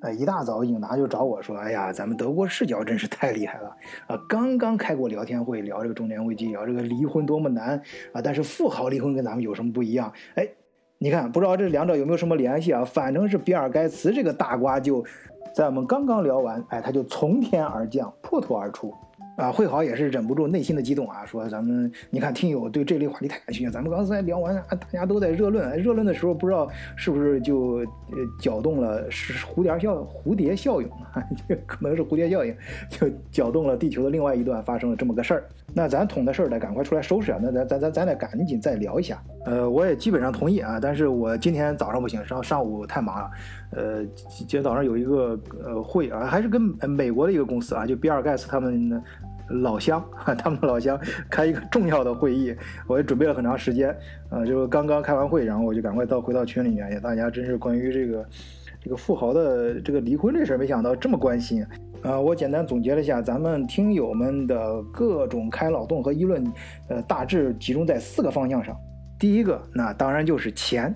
呃，一大早颖达就找我说：“哎呀，咱们德国视角真是太厉害了啊！刚刚开过聊天会，聊这个中年危机，聊这个离婚多么难啊！但是富豪离婚跟咱们有什么不一样？哎，你看，不知道这两者有没有什么联系啊？反正是比尔盖茨这个大瓜就在我们刚刚聊完，哎，他就从天而降，破土而出。”啊，会好也是忍不住内心的激动啊，说咱们你看听友对这类话题太感兴趣，咱们刚才聊完啊，大家都在热论，热论的时候不知道是不是就呃搅动了是蝴蝶效蝴蝶效应啊，可能是蝴蝶效应，就搅动了地球的另外一段发生了这么个事儿。那咱捅的事儿得赶快出来收拾啊，那咱咱咱咱得赶紧再聊一下。呃，我也基本上同意啊，但是我今天早上不行，上上午太忙了，呃，今天早上有一个呃会啊，还是跟美国的一个公司啊，就比尔盖茨他们。老乡，他们老乡 开一个重要的会议，我也准备了很长时间，呃，就刚刚开完会，然后我就赶快到回到群里面，也大家真是关于这个这个富豪的这个离婚这事儿，没想到这么关心，呃，我简单总结了一下，咱们听友们的各种开脑洞和议论，呃，大致集中在四个方向上，第一个，那当然就是钱，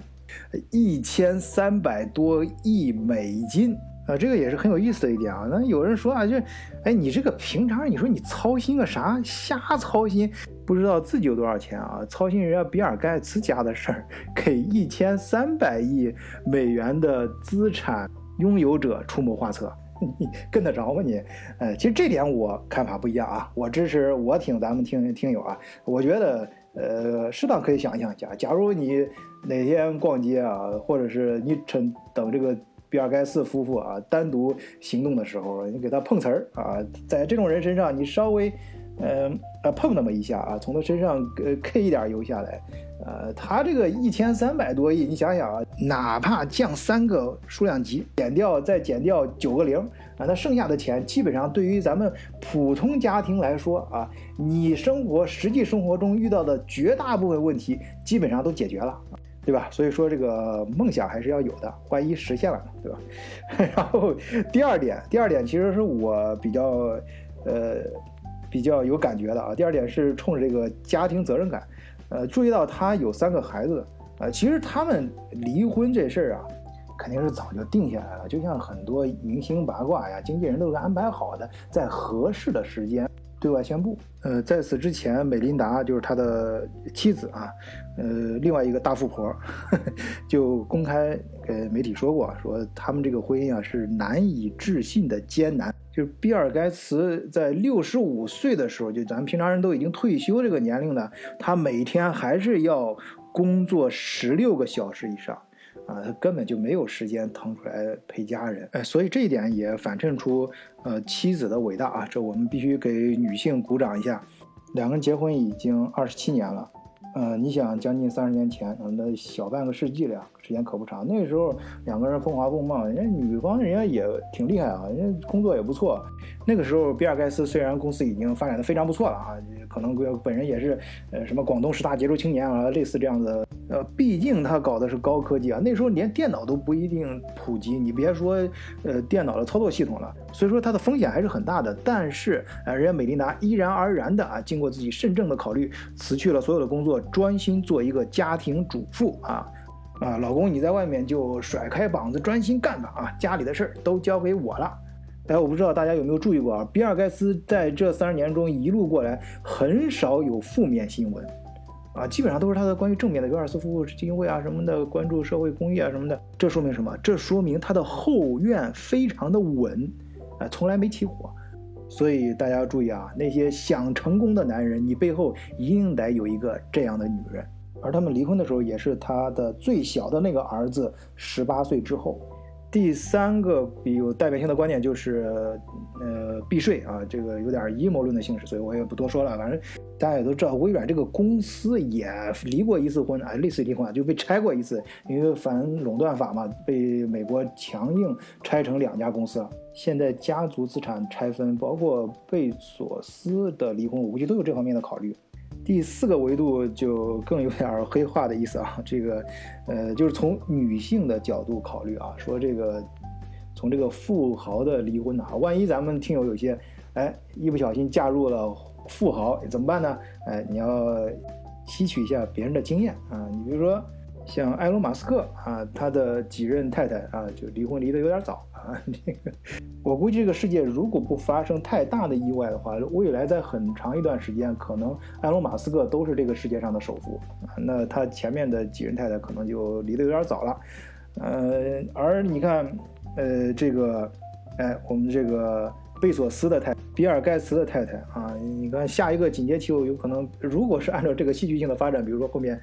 一千三百多亿美金。啊，这个也是很有意思的一点啊。那有人说啊，就，哎，你这个平常你说你操心个啥？瞎操心，不知道自己有多少钱啊？操心人家比尔盖茨家的事儿，给一千三百亿美元的资产拥有者出谋划策，你 跟得着吗你？呃，其实这点我看法不一样啊。我支持，我挺咱们听听友啊。我觉得，呃，适当可以想象一下，假如你哪天逛街啊，或者是你趁等这个。比尔盖茨夫妇啊，单独行动的时候，你给他碰瓷儿啊，在这种人身上，你稍微，呃呃碰那么一下啊，从他身上呃 K 一点油下来，呃，他这个一千三百多亿，你想想啊，哪怕降三个数量级，减掉再减掉九个零啊，那剩下的钱基本上对于咱们普通家庭来说啊，你生活实际生活中遇到的绝大部分问题，基本上都解决了。对吧？所以说这个梦想还是要有的，万一实现了呢，对吧？然后第二点，第二点其实是我比较，呃，比较有感觉的啊。第二点是冲着这个家庭责任感，呃，注意到他有三个孩子，呃，其实他们离婚这事儿啊，肯定是早就定下来了，就像很多明星八卦呀，经纪人都是安排好的，在合适的时间。对外宣布，呃，在此之前，美琳达就是他的妻子啊，呃，另外一个大富婆，就公开给媒体说过，说他们这个婚姻啊是难以置信的艰难。就是比尔盖茨在六十五岁的时候，就咱们平常人都已经退休这个年龄呢，他每天还是要工作十六个小时以上。啊，他根本就没有时间腾出来陪家人，哎，所以这一点也反衬出，呃，妻子的伟大啊，这我们必须给女性鼓掌一下。两个人结婚已经二十七年了，呃，你想将近三十年前，那小半个世纪了呀，时间可不长。那时候两个人风华正茂，人家女方人家也挺厉害啊，人家工作也不错。那个时候比尔盖茨虽然公司已经发展的非常不错了啊，可能本人也是，呃，什么广东十大杰出青年啊，类似这样的。呃，毕竟他搞的是高科技啊，那时候连电脑都不一定普及，你别说呃电脑的操作系统了，所以说它的风险还是很大的。但是，呃，人家美琳达依然而然的啊，经过自己慎重的考虑，辞去了所有的工作，专心做一个家庭主妇啊啊，老公你在外面就甩开膀子专心干吧啊，家里的事儿都交给我了。哎，我不知道大家有没有注意过啊，比尔盖茨在这三十年中一路过来，很少有负面新闻。啊，基本上都是他的关于正面的尤尔斯夫妇基金会啊什么的，关注社会公益啊什么的。这说明什么？这说明他的后院非常的稳，啊，从来没起火。所以大家要注意啊，那些想成功的男人，你背后一定得有一个这样的女人。而他们离婚的时候，也是他的最小的那个儿子十八岁之后。第三个比有代表性的观点就是，呃，避税啊，这个有点阴谋论的性质，所以我也不多说了。反正大家也都知道，微软这个公司也离过一次婚啊，类似离婚啊就被拆过一次，因为反垄断法嘛，被美国强硬拆成两家公司。现在家族资产拆分，包括贝索斯的离婚，我估计都有这方面的考虑。第四个维度就更有点黑化的意思啊，这个，呃，就是从女性的角度考虑啊，说这个，从这个富豪的离婚啊，万一咱们听友有些，哎，一不小心嫁入了富豪怎么办呢？哎，你要吸取一下别人的经验啊，你比如说像埃隆·马斯克啊，他的几任太太啊，就离婚离得有点早啊，这个，我估计这个世界如果不发生太大的意外的话，未来在很长一段时间，可能埃隆·马斯克都是这个世界上的首富啊。那他前面的几任太太可能就离得有点早了。呃，而你看，呃，这个，哎，我们这个贝索斯的太，比尔盖茨的太太啊，你看下一个紧接其后有可能，如果是按照这个戏剧性的发展，比如说后面。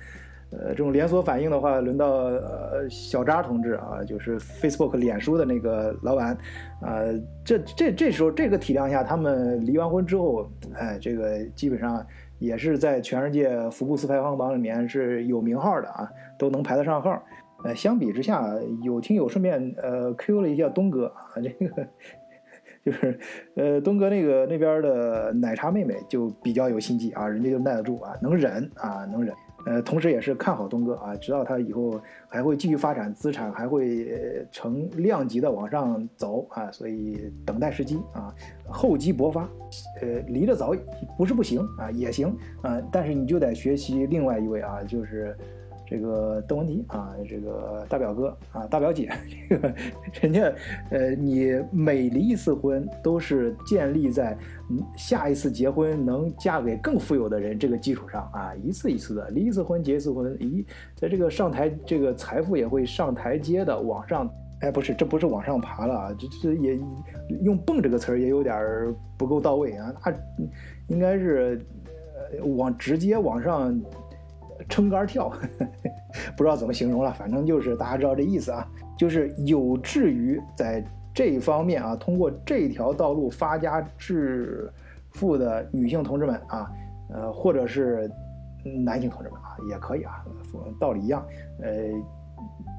呃，这种连锁反应的话，轮到呃小扎同志啊，就是 Facebook 脸书的那个老板，啊，这这这时候这个体量下，他们离完婚之后，哎，这个基本上也是在全世界福布斯排行榜里面是有名号的啊，都能排得上号。呃，相比之下，有听友顺便呃 Q 了一下东哥啊，这个就是呃东哥那个那边的奶茶妹妹就比较有心计啊，人家就耐得住啊，能忍啊，能忍。呃，同时也是看好东哥啊，知道他以后还会继续发展资产，还会呈量级的往上走啊，所以等待时机啊，厚积薄发。呃，离得早不是不行啊，也行啊，但是你就得学习另外一位啊，就是。这个邓文迪啊，这个大表哥啊，大表姐，这个人家，呃，你每离一次婚，都是建立在下一次结婚能嫁给更富有的人这个基础上啊，一次一次的离一次婚结一次婚，咦，在这个上台，这个财富也会上台阶的往上，哎，不是，这不是往上爬了啊，这这也用蹦这个词儿也有点不够到位啊，那应该是往直接往上。撑杆跳呵呵，不知道怎么形容了，反正就是大家知道这意思啊，就是有志于在这方面啊，通过这条道路发家致富的女性同志们啊，呃，或者是男性同志们啊，也可以啊，道理一样，呃，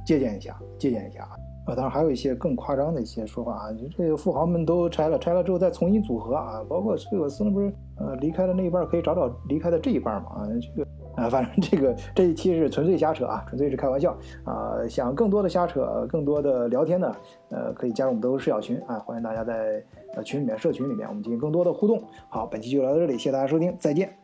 借鉴一下，借鉴一下啊。啊，当然还有一些更夸张的一些说法啊，就这个富豪们都拆了，拆了之后再重新组合啊，包括贝索斯那不是呃离开的那一半可以找找离开的这一半嘛啊，这个。啊，反正这个这一期是纯粹瞎扯啊，纯粹是开玩笑啊。想更多的瞎扯，更多的聊天呢，呃，可以加入我们的微视角群啊，欢迎大家在呃群里面、社群里面，我们进行更多的互动。好，本期就聊到这里，谢谢大家收听，再见。